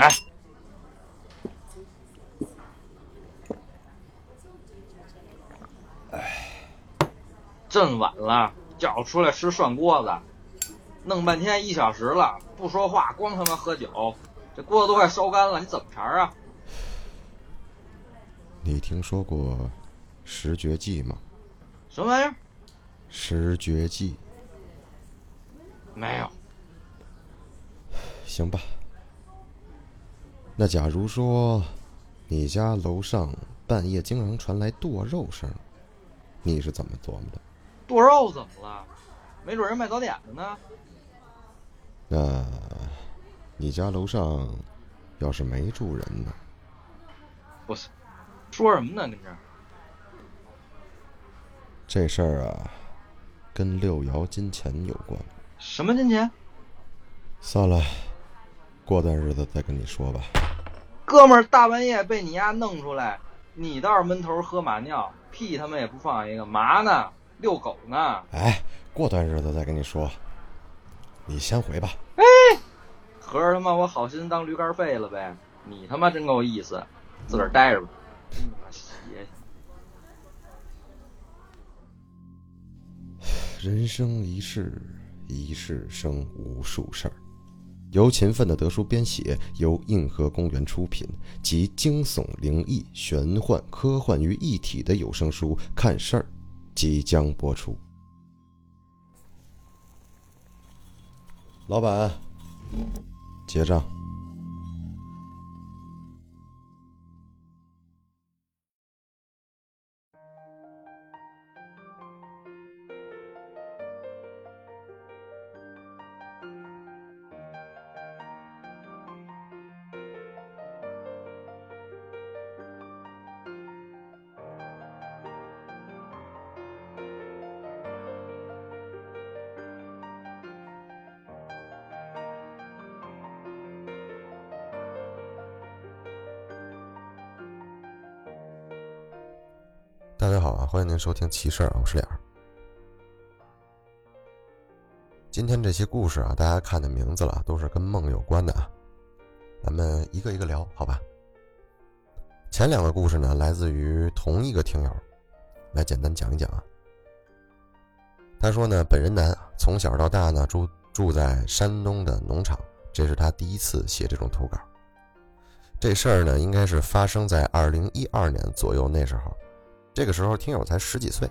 来，哎，真晚了，叫我出来吃涮锅子，弄半天一小时了，不说话，光他妈喝酒，这锅子都快烧干了，你怎么茬啊？你听说过十绝技吗？什么玩意儿？十绝技？没有。行吧。那假如说，你家楼上半夜经常传来剁肉声，你是怎么琢磨的？剁肉怎么了？没准人卖早点的呢。那，你家楼上要是没住人呢？不是，说什么呢？跟这。这事儿啊，跟六爻金钱有关。什么金钱？算了，过段日子再跟你说吧。哥们儿，大半夜被你丫弄出来，你倒是闷头喝马尿，屁他妈也不放一个，嘛呢？遛狗呢？哎，过段日子再跟你说，你先回吧。哎，合着他妈我好心当驴肝肺了呗？你他妈真够意思，自个儿待着吧。邪。人生一世，一世生无数事儿。由勤奋的德叔编写，由硬核公园出品，集惊悚、灵异、玄幻、科幻于一体的有声书《看事儿》即将播出。老板，结账。收听奇事儿，我是脸儿。今天这些故事啊，大家看的名字了，都是跟梦有关的啊。咱们一个一个聊，好吧？前两个故事呢，来自于同一个听友，来简单讲一讲啊。他说呢，本人男，从小到大呢，住住在山东的农场，这是他第一次写这种投稿。这事儿呢，应该是发生在二零一二年左右那时候。这个时候，听友才十几岁，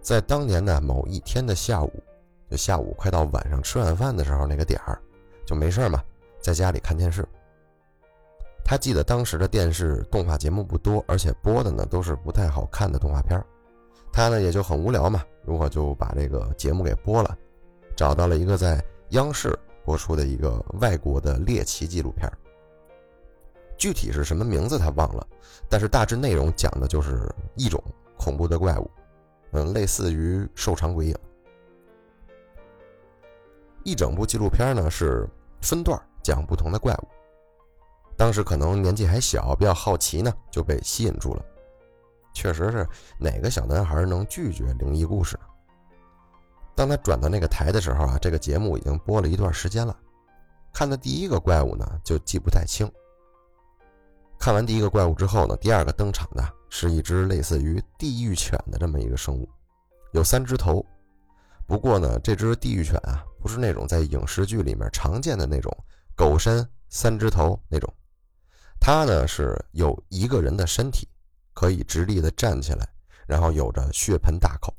在当年的某一天的下午，就下午快到晚上吃晚饭的时候那个点儿，就没事嘛，在家里看电视。他记得当时的电视动画节目不多，而且播的呢都是不太好看的动画片他呢也就很无聊嘛，如果就把这个节目给播了，找到了一个在央视播出的一个外国的猎奇纪录片具体是什么名字他忘了，但是大致内容讲的就是一种恐怖的怪物，嗯，类似于瘦长鬼影。一整部纪录片呢是分段讲不同的怪物。当时可能年纪还小，比较好奇呢，就被吸引住了。确实是哪个小男孩能拒绝灵异故事？当他转到那个台的时候啊，这个节目已经播了一段时间了。看的第一个怪物呢，就记不太清。看完第一个怪物之后呢，第二个登场的是一只类似于地狱犬的这么一个生物，有三只头。不过呢，这只地狱犬啊，不是那种在影视剧里面常见的那种狗身三只头那种，它呢是有一个人的身体，可以直立的站起来，然后有着血盆大口，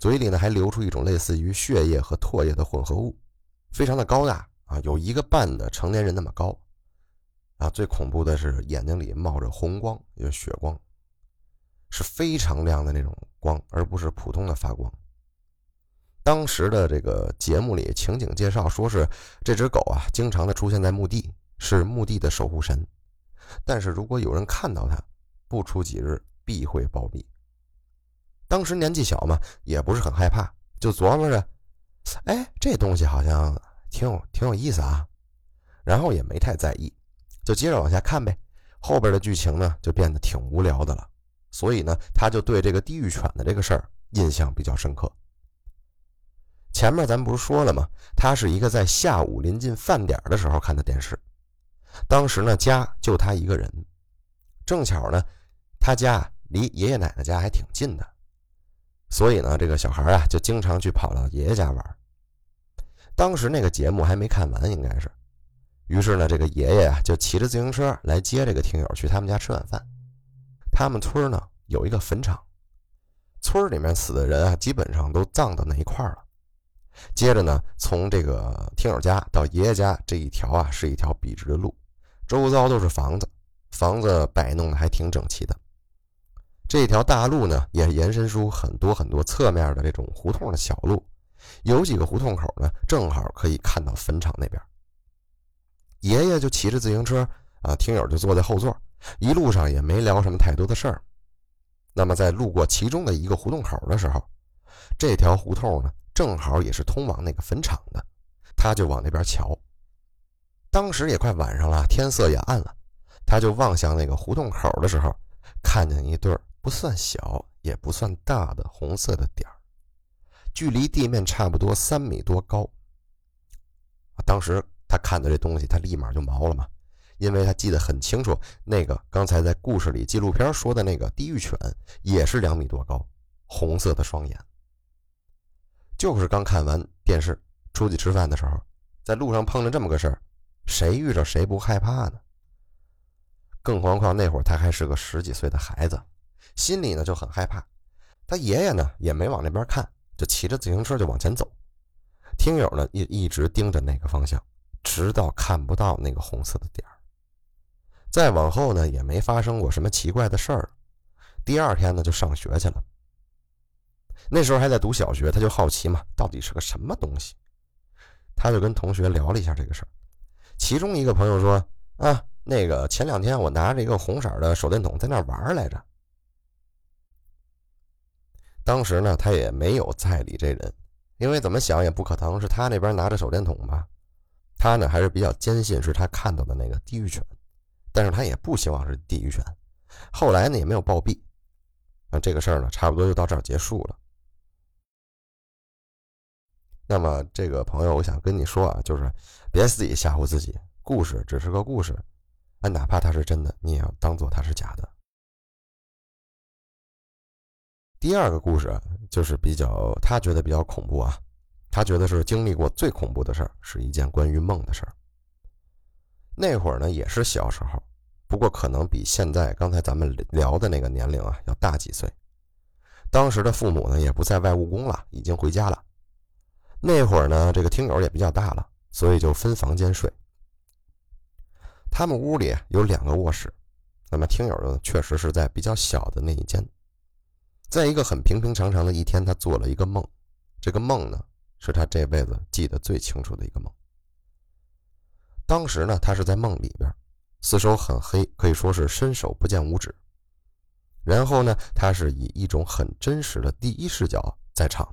嘴里呢还流出一种类似于血液和唾液的混合物，非常的高大啊，有一个半的成年人那么高。啊，最恐怖的是眼睛里冒着红光，有血光，是非常亮的那种光，而不是普通的发光。当时的这个节目里情景介绍说是这只狗啊，经常的出现在墓地，是墓地的守护神。但是如果有人看到它，不出几日必会暴毙。当时年纪小嘛，也不是很害怕，就琢磨着，哎，这东西好像挺有挺有意思啊，然后也没太在意。就接着往下看呗，后边的剧情呢就变得挺无聊的了，所以呢他就对这个地狱犬的这个事儿印象比较深刻。前面咱们不是说了吗？他是一个在下午临近饭点的时候看的电视，当时呢，家就他一个人，正巧呢，他家离爷爷奶奶家还挺近的，所以呢，这个小孩啊就经常去跑到爷爷家玩。当时那个节目还没看完，应该是，于是呢，这个爷爷啊就骑着自行车来接这个听友去他们家吃晚饭。他们村呢有一个坟场，村里面死的人啊基本上都葬到那一块了。接着呢，从这个听友家到爷爷家这一条啊是一条笔直的路。周遭都是房子，房子摆弄的还挺整齐的。这条大路呢，也延伸出很多很多侧面的这种胡同的小路，有几个胡同口呢，正好可以看到坟场那边。爷爷就骑着自行车啊，听友就坐在后座，一路上也没聊什么太多的事儿。那么在路过其中的一个胡同口的时候，这条胡同呢，正好也是通往那个坟场的，他就往那边瞧。当时也快晚上了，天色也暗了，他就望向那个胡同口的时候，看见一对不算小也不算大的红色的点，距离地面差不多三米多高。当时他看到这东西，他立马就毛了嘛，因为他记得很清楚，那个刚才在故事里纪录片说的那个地狱犬也是两米多高，红色的双眼。就是刚看完电视，出去吃饭的时候，在路上碰着这么个事儿。谁遇着谁不害怕呢？更何况那会儿他还是个十几岁的孩子，心里呢就很害怕。他爷爷呢也没往那边看，就骑着自行车就往前走。听友呢也一直盯着那个方向，直到看不到那个红色的点儿。再往后呢也没发生过什么奇怪的事儿。第二天呢就上学去了。那时候还在读小学，他就好奇嘛，到底是个什么东西？他就跟同学聊了一下这个事儿。其中一个朋友说：“啊，那个前两天我拿着一个红色的手电筒在那玩来着。当时呢，他也没有再理这人，因为怎么想也不可能是他那边拿着手电筒吧？他呢还是比较坚信是他看到的那个地狱犬，但是他也不希望是地狱犬。后来呢也没有暴毙。那这个事儿呢，差不多就到这儿结束了。那么这个朋友，我想跟你说啊，就是。”别自己吓唬自己，故事只是个故事，啊，哪怕它是真的，你也要当做它是假的。第二个故事就是比较他觉得比较恐怖啊，他觉得是经历过最恐怖的事儿，是一件关于梦的事儿。那会儿呢也是小时候，不过可能比现在刚才咱们聊的那个年龄啊要大几岁。当时的父母呢也不在外务工了，已经回家了。那会儿呢这个听友也比较大了。所以就分房间睡。他们屋里有两个卧室，那么听友呢，确实是在比较小的那一间。在一个很平平常常的一天，他做了一个梦，这个梦呢，是他这辈子记得最清楚的一个梦。当时呢，他是在梦里边，四周很黑，可以说是伸手不见五指。然后呢，他是以一种很真实的第一视角在场，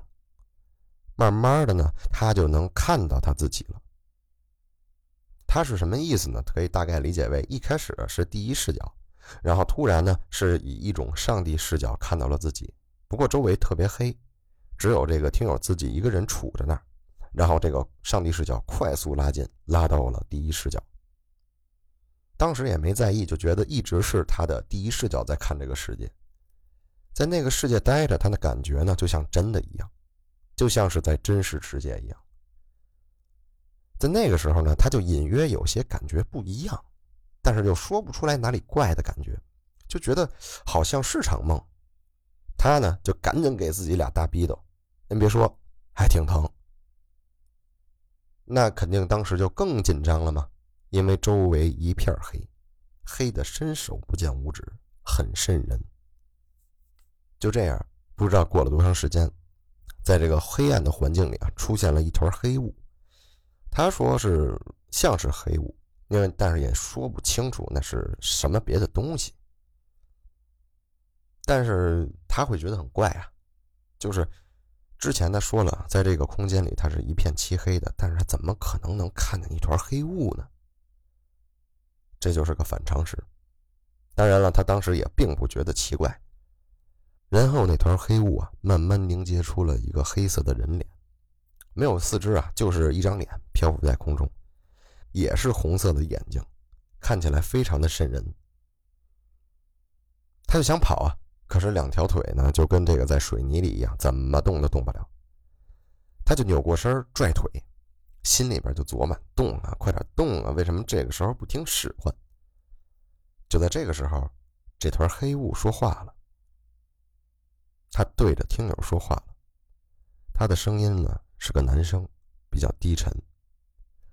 慢慢的呢，他就能看到他自己了。他是什么意思呢？可以大概理解为，一开始是第一视角，然后突然呢是以一种上帝视角看到了自己。不过周围特别黑，只有这个听友自己一个人杵在那儿，然后这个上帝视角快速拉近，拉到了第一视角。当时也没在意，就觉得一直是他的第一视角在看这个世界，在那个世界待着，他的感觉呢就像真的一样，就像是在真实世界一样。在那个时候呢，他就隐约有些感觉不一样，但是又说不出来哪里怪的感觉，就觉得好像是场梦。他呢就赶紧给自己俩大逼斗，您别说，还挺疼。那肯定当时就更紧张了嘛，因为周围一片黑，黑的伸手不见五指，很瘆人。就这样，不知道过了多长时间，在这个黑暗的环境里啊，出现了一团黑雾。他说是像是黑雾，因为但是也说不清楚那是什么别的东西。但是他会觉得很怪啊，就是之前他说了，在这个空间里，他是一片漆黑的，但是他怎么可能能看见一团黑雾呢？这就是个反常识。当然了，他当时也并不觉得奇怪。然后那团黑雾啊，慢慢凝结出了一个黑色的人脸。没有四肢啊，就是一张脸漂浮在空中，也是红色的眼睛，看起来非常的瘆人。他就想跑啊，可是两条腿呢就跟这个在水泥里一样，怎么动都动不了。他就扭过身拽腿，心里边就琢磨：动啊，快点动啊！为什么这个时候不听使唤？就在这个时候，这团黑雾说话了。他对着听友说话了，他的声音呢是个男生，比较低沉。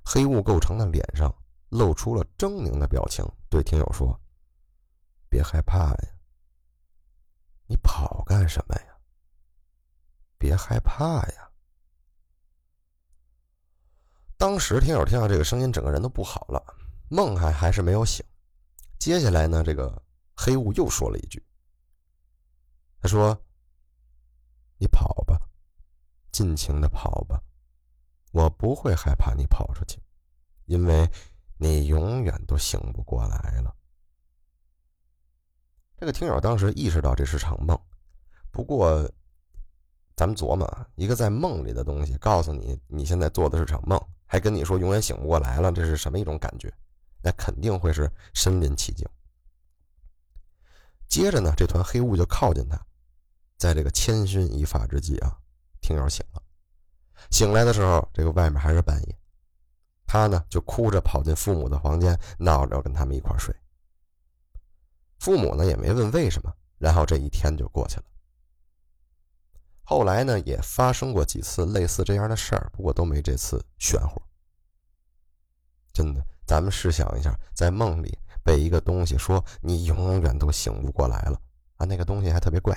黑雾构成的脸上露出了狰狞的表情，对听友说：“别害怕呀，你跑干什么呀？别害怕呀。”当时听友听到这个声音，整个人都不好了，梦还还是没有醒。接下来呢，这个黑雾又说了一句：“他说，你跑吧，尽情的跑吧，我不会害怕你跑出去，因为你永远都醒不过来了。”这个听友当时意识到这是场梦，不过咱们琢磨，一个在梦里的东西告诉你你现在做的是场梦。还跟你说永远醒不过来了，这是什么一种感觉？那肯定会是身临其境。接着呢，这团黑雾就靠近他，在这个千钧一发之际啊，听友醒了。醒来的时候，这个外面还是半夜，他呢就哭着跑进父母的房间，闹着要跟他们一块睡。父母呢也没问为什么，然后这一天就过去了。后来呢，也发生过几次类似这样的事儿，不过都没这次玄乎。真的，咱们试想一下，在梦里被一个东西说你永远都醒不过来了啊，那个东西还特别怪，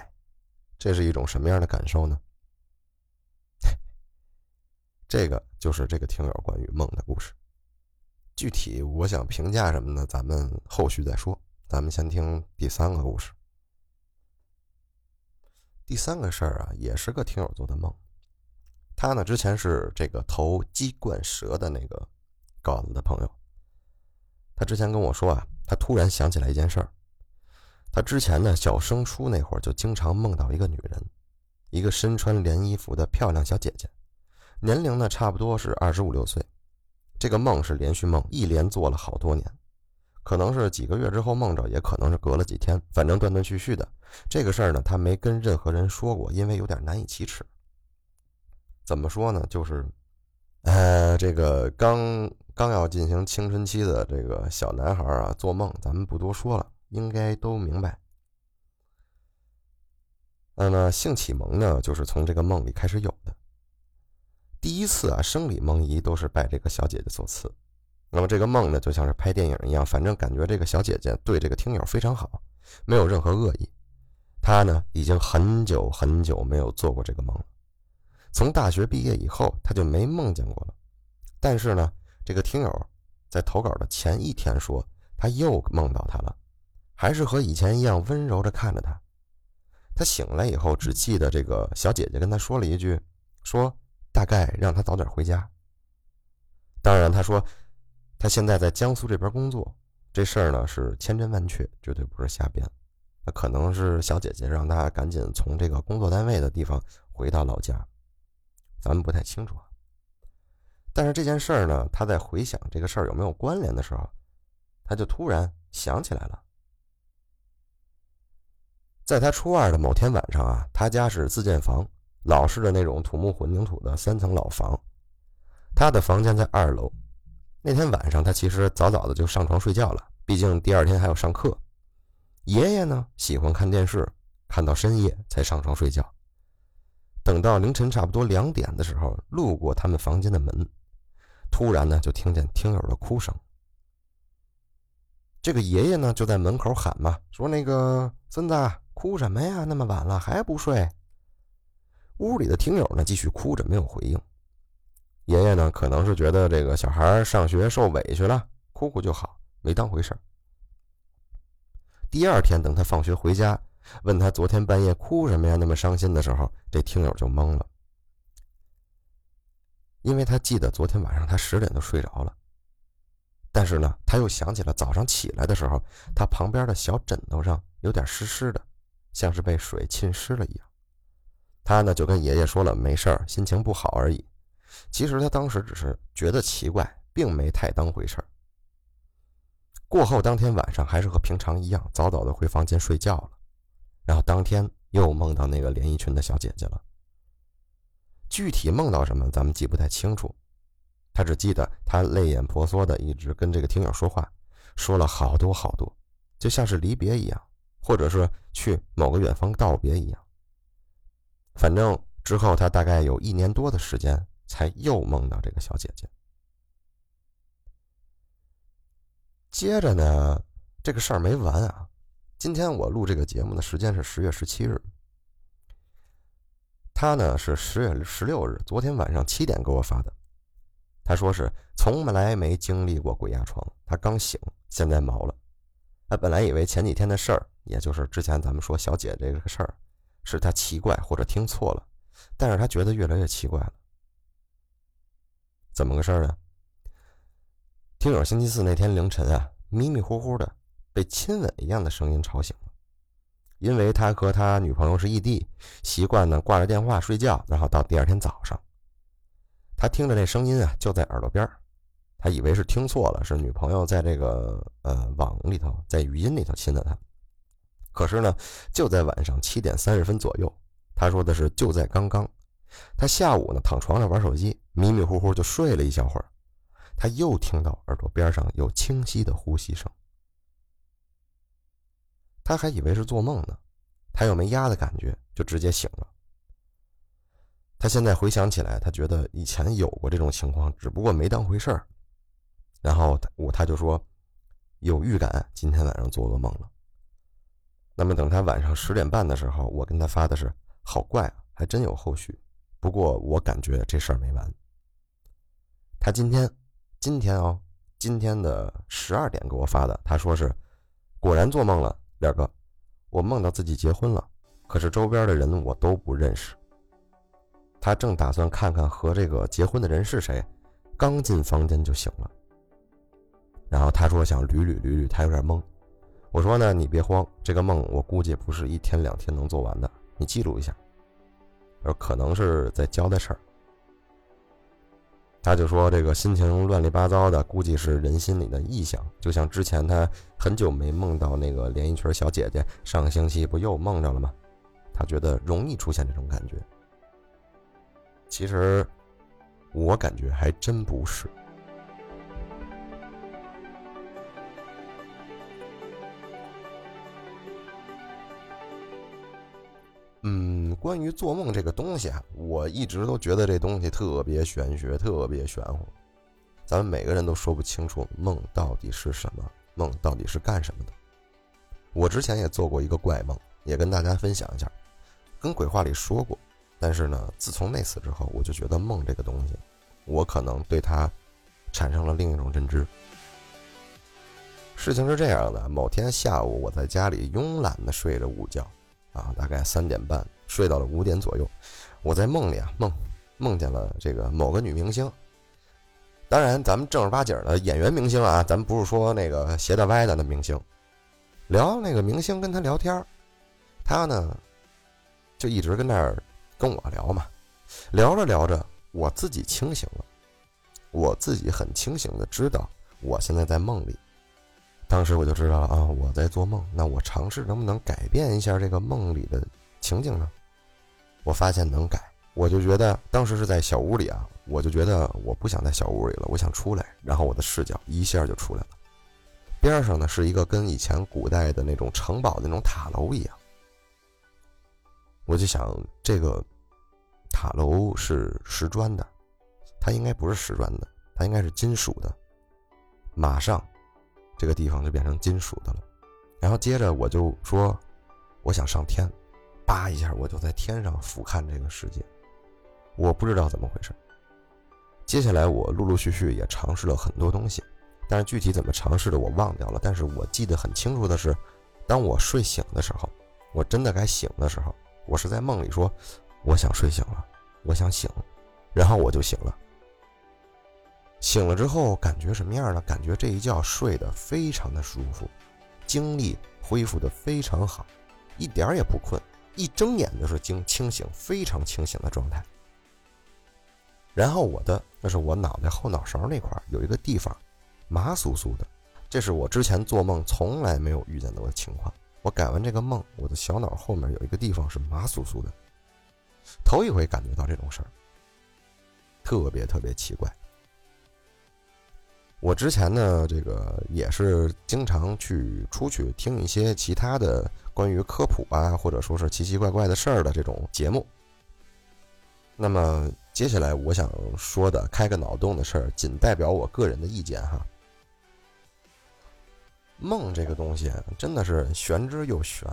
这是一种什么样的感受呢？这个就是这个听友关于梦的故事。具体我想评价什么呢？咱们后续再说。咱们先听第三个故事。第三个事儿啊，也是个听友做的梦。他呢，之前是这个投鸡冠蛇的那个稿子的朋友。他之前跟我说啊，他突然想起来一件事儿。他之前呢，小升初那会儿就经常梦到一个女人，一个身穿连衣服的漂亮小姐姐，年龄呢差不多是二十五六岁。这个梦是连续梦，一连做了好多年。可能是几个月之后梦着，也可能是隔了几天，反正断断续续的。这个事儿呢，他没跟任何人说过，因为有点难以启齿。怎么说呢？就是，呃，这个刚刚要进行青春期的这个小男孩啊，做梦，咱们不多说了，应该都明白。那么性启蒙呢，就是从这个梦里开始有的。第一次啊，生理梦遗都是拜这个小姐姐所赐。那么这个梦呢，就像是拍电影一样，反正感觉这个小姐姐对这个听友非常好，没有任何恶意。她呢，已经很久很久没有做过这个梦了。从大学毕业以后，她就没梦见过了。但是呢，这个听友在投稿的前一天说，他又梦到她了，还是和以前一样温柔着看着他。他醒来以后，只记得这个小姐姐跟他说了一句，说大概让他早点回家。当然，他说。他现在在江苏这边工作，这事儿呢是千真万确，绝对不是瞎编。那可能是小姐姐让他赶紧从这个工作单位的地方回到老家，咱们不太清楚啊。但是这件事儿呢，他在回想这个事儿有没有关联的时候，他就突然想起来了。在他初二的某天晚上啊，他家是自建房，老式的那种土木混凝土的三层老房，他的房间在二楼。那天晚上，他其实早早的就上床睡觉了，毕竟第二天还要上课。爷爷呢，喜欢看电视，看到深夜才上床睡觉。等到凌晨差不多两点的时候，路过他们房间的门，突然呢，就听见听友的哭声。这个爷爷呢，就在门口喊嘛，说：“那个孙子，哭什么呀？那么晚了还不睡？”屋里的听友呢，继续哭着，没有回应。爷爷呢，可能是觉得这个小孩上学受委屈了，哭哭就好，没当回事儿第二天，等他放学回家，问他昨天半夜哭什么呀，那么伤心的时候，这听友就懵了，因为他记得昨天晚上他十点就睡着了，但是呢，他又想起了早上起来的时候，他旁边的小枕头上有点湿湿的，像是被水浸湿了一样。他呢就跟爷爷说了，没事儿，心情不好而已。其实他当时只是觉得奇怪，并没太当回事儿。过后当天晚上还是和平常一样，早早的回房间睡觉了。然后当天又梦到那个连衣裙的小姐姐了。具体梦到什么，咱们记不太清楚。他只记得他泪眼婆娑的一直跟这个听友说话，说了好多好多，就像是离别一样，或者是去某个远方道别一样。反正之后他大概有一年多的时间，才又梦到这个小姐姐。接着呢，这个事儿没完啊！今天我录这个节目的时间是十月十七日，他呢是十月十六日，昨天晚上七点给我发的。他说是从来没经历过鬼压床，他刚醒，现在毛了。他本来以为前几天的事儿，也就是之前咱们说小姐这个事儿，是他奇怪或者听错了，但是他觉得越来越奇怪了。怎么个事儿呢？听友星期四那天凌晨啊，迷迷糊糊的被亲吻一样的声音吵醒了，因为他和他女朋友是异地，习惯呢挂着电话睡觉，然后到第二天早上。他听着那声音啊，就在耳朵边他以为是听错了，是女朋友在这个呃网里头，在语音里头亲的他。可是呢，就在晚上七点三十分左右，他说的是就在刚刚，他下午呢躺床上玩手机，迷迷糊糊就睡了一小会儿，他又听到耳朵边上有清晰的呼吸声，他还以为是做梦呢，他又没压的感觉，就直接醒了。他现在回想起来，他觉得以前有过这种情况，只不过没当回事儿。然后我他就说有预感今天晚上做噩梦了。那么等他晚上十点半的时候，我跟他发的是好怪啊，还真有后续。不过我感觉这事儿没完。他今天今天哦，今天的十二点给我发的，他说是果然做梦了，亮哥，我梦到自己结婚了，可是周边的人我都不认识。他正打算看看和这个结婚的人是谁，刚进房间就醒了。然后他说想捋捋捋捋，他有点懵。我说呢，你别慌，这个梦我估计不是一天两天能做完的，你记录一下。而可能是在交代事儿。他就说这个心情乱七八糟的，估计是人心里的臆想，就像之前他很久没梦到那个连衣裙小姐姐，上个星期不又梦着了吗？他觉得容易出现这种感觉。其实，我感觉还真不是。嗯，关于做梦这个东西啊，我一直都觉得这东西特别玄学，特别玄乎。咱们每个人都说不清楚梦到底是什么，梦到底是干什么的。我之前也做过一个怪梦，也跟大家分享一下，跟鬼话里说过。但是呢，自从那次之后，我就觉得梦这个东西，我可能对它产生了另一种认知。事情是这样的：某天下午，我在家里慵懒的睡着午觉，啊，大概三点半睡到了五点左右，我在梦里啊梦梦见了这个某个女明星。当然，咱们正儿八经的演员明星啊，咱们不是说那个斜的歪的那明星。聊那个明星跟他聊天，他呢就一直跟那儿。跟我聊嘛，聊着聊着，我自己清醒了，我自己很清醒的知道我现在在梦里。当时我就知道了啊，我在做梦。那我尝试能不能改变一下这个梦里的情景呢？我发现能改，我就觉得当时是在小屋里啊，我就觉得我不想在小屋里了，我想出来，然后我的视角一下就出来了。边上呢是一个跟以前古代的那种城堡那种塔楼一样。我就想，这个塔楼是石砖的，它应该不是石砖的，它应该是金属的。马上，这个地方就变成金属的了。然后接着我就说，我想上天，叭一下我就在天上俯瞰这个世界。我不知道怎么回事。接下来我陆陆续续也尝试了很多东西，但是具体怎么尝试的我忘掉了。但是我记得很清楚的是，当我睡醒的时候，我真的该醒的时候。我是在梦里说，我想睡醒了，我想醒，然后我就醒了。醒了之后感觉什么样呢？感觉这一觉睡得非常的舒服，精力恢复的非常好，一点儿也不困，一睁眼就是精清醒，非常清醒的状态。然后我的，那是我脑袋后脑勺那块有一个地方，麻酥酥的，这是我之前做梦从来没有遇见过的情况。我改完这个梦，我的小脑后面有一个地方是麻酥酥的，头一回感觉到这种事儿，特别特别奇怪。我之前呢，这个也是经常去出去听一些其他的关于科普啊，或者说是奇奇怪怪的事儿的这种节目。那么接下来我想说的，开个脑洞的事儿，仅代表我个人的意见哈。梦这个东西真的是玄之又玄，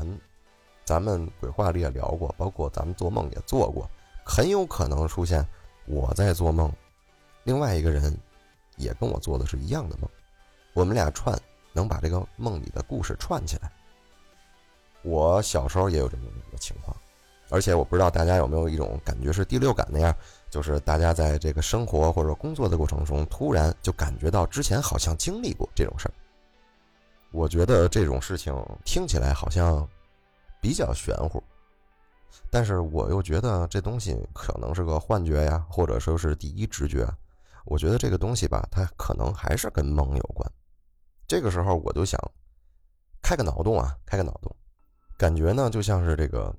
咱们鬼话里也聊过，包括咱们做梦也做过，很有可能出现我在做梦，另外一个人也跟我做的是一样的梦，我们俩串能把这个梦里的故事串起来。我小时候也有这么一个情况，而且我不知道大家有没有一种感觉是第六感那样，就是大家在这个生活或者工作的过程中，突然就感觉到之前好像经历过这种事儿。我觉得这种事情听起来好像比较玄乎，但是我又觉得这东西可能是个幻觉呀，或者说是第一直觉。我觉得这个东西吧，它可能还是跟梦有关。这个时候我就想开个脑洞啊，开个脑洞，感觉呢就像是这个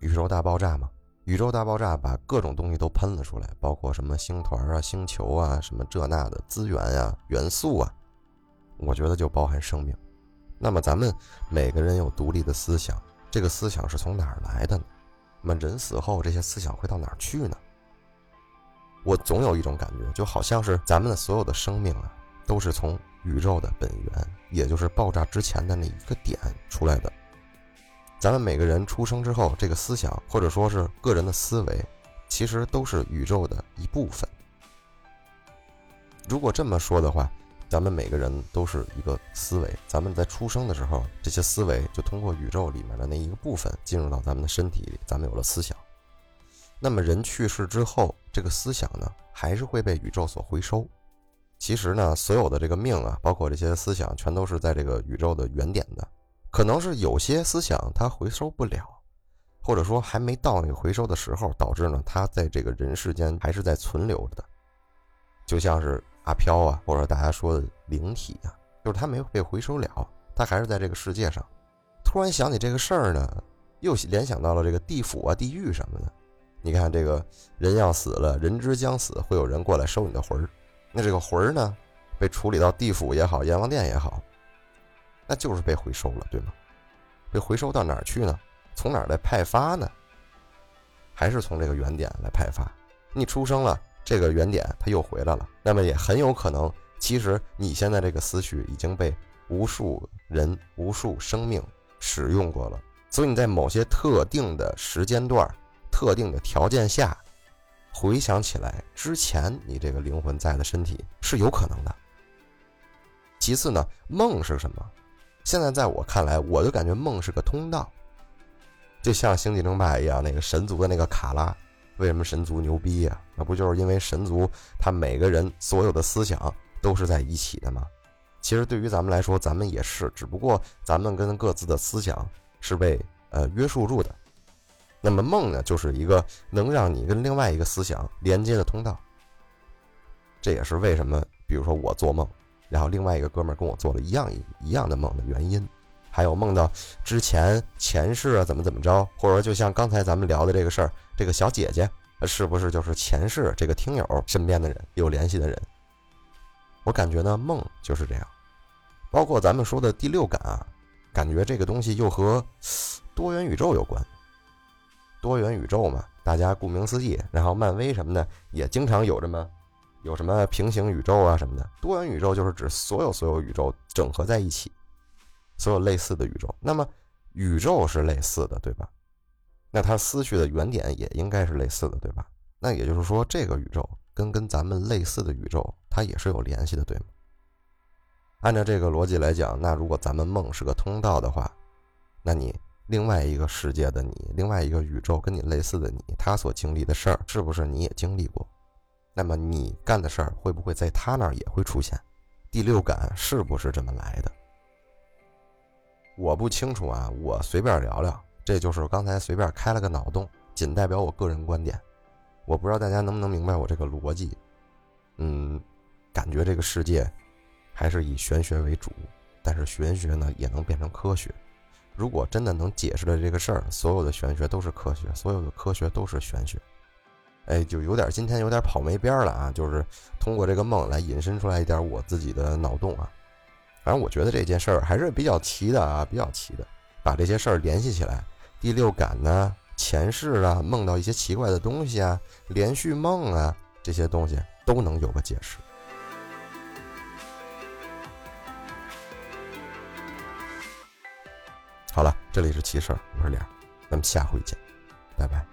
宇宙大爆炸嘛。宇宙大爆炸把各种东西都喷了出来，包括什么星团啊、星球啊、什么这那的资源呀、元素啊，我觉得就包含生命。那么咱们每个人有独立的思想，这个思想是从哪儿来的呢？那么人死后这些思想会到哪儿去呢？我总有一种感觉，就好像是咱们的所有的生命啊，都是从宇宙的本源，也就是爆炸之前的那一个点出来的。咱们每个人出生之后，这个思想或者说是个人的思维，其实都是宇宙的一部分。如果这么说的话。咱们每个人都是一个思维，咱们在出生的时候，这些思维就通过宇宙里面的那一个部分进入到咱们的身体里，咱们有了思想。那么人去世之后，这个思想呢，还是会被宇宙所回收。其实呢，所有的这个命啊，包括这些思想，全都是在这个宇宙的原点的。可能是有些思想它回收不了，或者说还没到那个回收的时候，导致呢，它在这个人世间还是在存留着的，就像是。阿飘啊，或者大家说的灵体啊，就是他没有被回收了，他还是在这个世界上。突然想起这个事儿呢，又联想到了这个地府啊、地狱什么的。你看，这个人要死了，人之将死，会有人过来收你的魂儿。那这个魂儿呢，被处理到地府也好，阎王殿也好，那就是被回收了，对吗？被回收到哪儿去呢？从哪儿来派发呢？还是从这个原点来派发？你出生了。这个原点它又回来了，那么也很有可能，其实你现在这个思绪已经被无数人、无数生命使用过了，所以你在某些特定的时间段、特定的条件下，回想起来之前你这个灵魂在的身体是有可能的。其次呢，梦是什么？现在在我看来，我就感觉梦是个通道，就像星际争霸一样，那个神族的那个卡拉。为什么神族牛逼呀？那不就是因为神族他每个人所有的思想都是在一起的吗？其实对于咱们来说，咱们也是，只不过咱们跟各自的思想是被呃约束住的。那么梦呢，就是一个能让你跟另外一个思想连接的通道。这也是为什么，比如说我做梦，然后另外一个哥们儿跟我做了一样一样的梦的原因。还有梦到之前前世啊，怎么怎么着，或者说就像刚才咱们聊的这个事儿，这个小姐姐是不是就是前世这个听友身边的人有联系的人？我感觉呢，梦就是这样。包括咱们说的第六感啊，感觉这个东西又和多元宇宙有关。多元宇宙嘛，大家顾名思义，然后漫威什么的也经常有这么有什么平行宇宙啊什么的。多元宇宙就是指所有所有宇宙整合在一起。所有类似的宇宙，那么宇宙是类似的，对吧？那它思绪的原点也应该是类似的，对吧？那也就是说，这个宇宙跟跟咱们类似的宇宙，它也是有联系的，对吗？按照这个逻辑来讲，那如果咱们梦是个通道的话，那你另外一个世界的你，另外一个宇宙跟你类似的你，他所经历的事儿，是不是你也经历过？那么你干的事儿，会不会在他那儿也会出现？第六感是不是这么来的？我不清楚啊，我随便聊聊，这就是刚才随便开了个脑洞，仅代表我个人观点。我不知道大家能不能明白我这个逻辑。嗯，感觉这个世界还是以玄学为主，但是玄学呢也能变成科学。如果真的能解释了这个事儿，所有的玄学都是科学，所有的科学都是玄学。哎，就有点今天有点跑没边儿了啊！就是通过这个梦来引申出来一点我自己的脑洞啊。反正我觉得这件事儿还是比较奇的啊，比较奇的。把这些事儿联系起来，第六感呢，前世啊，梦到一些奇怪的东西啊，连续梦啊，这些东西都能有个解释。好了，这里是奇事儿，我是脸，咱们下回见，拜拜。